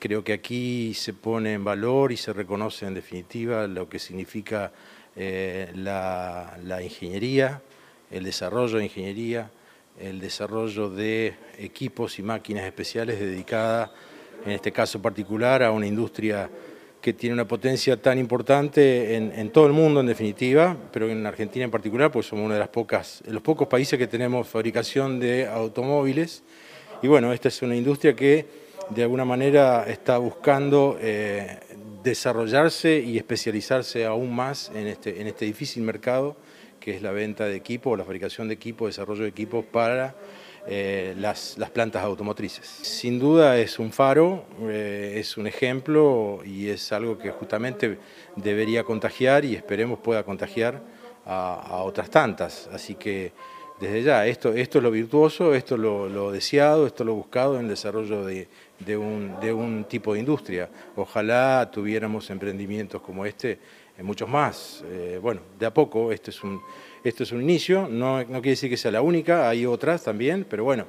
Creo que aquí se pone en valor y se reconoce en definitiva lo que significa eh, la, ingeniería, el desarrollo de ingeniería, el desarrollo de equipos y máquinas especiales dedicadas, en este caso particular, a una industria que tiene una potencia tan importante en, todo el mundo en definitiva, pero en Argentina en particular, pues somos uno de, los pocos países que tenemos fabricación de automóviles. Y bueno, esta es una industria que de alguna manera está buscando eh, desarrollarse y especializarse aún más en este, en este difícil mercado que es la venta de equipos, la fabricación de equipos, desarrollo de equipos para eh, las, plantas automotrices. Sin duda es un faro, eh, es un ejemplo y es algo que justamente debería contagiar y esperemos pueda contagiar a, otras tantas. Así que desde ya, esto, es lo virtuoso, esto es lo, deseado, esto es lo buscado en el desarrollo de, un, tipo de industria. Ojalá tuviéramos emprendimientos como este en muchos más. Eh, bueno, de a poco, esto es un, esto es un inicio, no, no quiere decir que sea la única, hay otras también, pero bueno,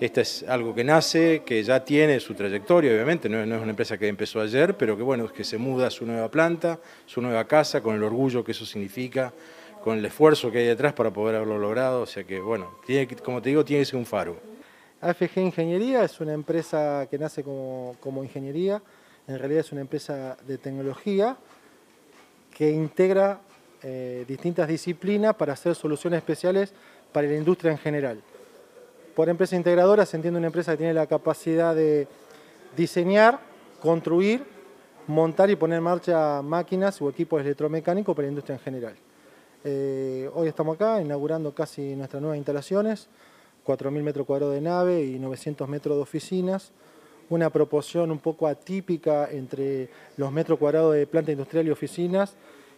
esta es algo que nace, que ya tiene su trayectoria, obviamente, no, no, es una empresa que empezó ayer, pero que bueno, que se muda a su nueva planta, su nueva casa, con el orgullo que eso significa, con el esfuerzo que hay detrás para poder haberlo logrado, o sea que, bueno, como te digo, tiene que ser un faro. AFG Ingeniería es una empresa que nace como, como ingeniería, en realidad es una empresa de tecnología que integra eh, distintas disciplinas para hacer soluciones especiales para la industria en general. Por empresa integradora se entiende una empresa que tiene la capacidad de diseñar, construir, montar y poner en marcha máquinas o equipos electromecánicos para la industria en general. Eh, hoy estamos acá inaugurando casi nuestras nuevas instalaciones, 4.000 metros cuadrados de nave y 900 metros de oficinas, una proporción un poco atípica entre los metros cuadrados de planta industrial y oficinas,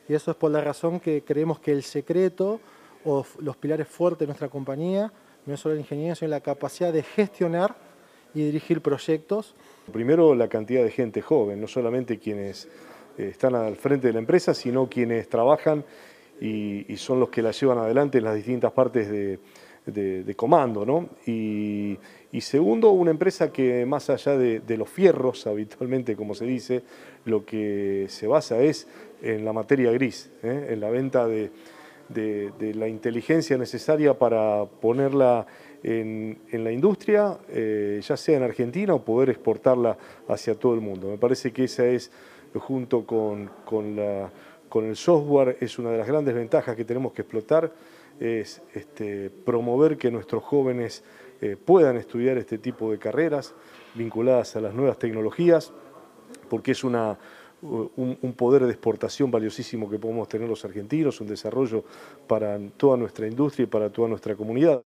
y eso es por la razón que creemos que el secreto o los pilares fuertes de nuestra compañía no es solo la ingeniería, sino la capacidad de gestionar y dirigir proyectos. Primero la cantidad de gente joven, no solamente quienes eh, están al frente de la empresa, sino quienes trabajan y, son los que la llevan adelante en las distintas partes de, comando. ¿no? Y, segundo, una empresa que más allá de, los fierros, habitualmente como se dice, lo que se basa es en la materia gris, ¿eh? en la venta de, la inteligencia necesaria para ponerla en, la industria, eh, ya sea en Argentina o poder exportarla hacia todo el mundo. Me parece que esa es, junto con la con el software es una de las grandes ventajas que tenemos que explotar, es este, promover que nuestros jóvenes eh, puedan estudiar este tipo de carreras vinculadas a las nuevas tecnologías, porque es una, un, un, poder de exportación valiosísimo que podemos tener los argentinos, un desarrollo para toda nuestra industria y para toda nuestra comunidad.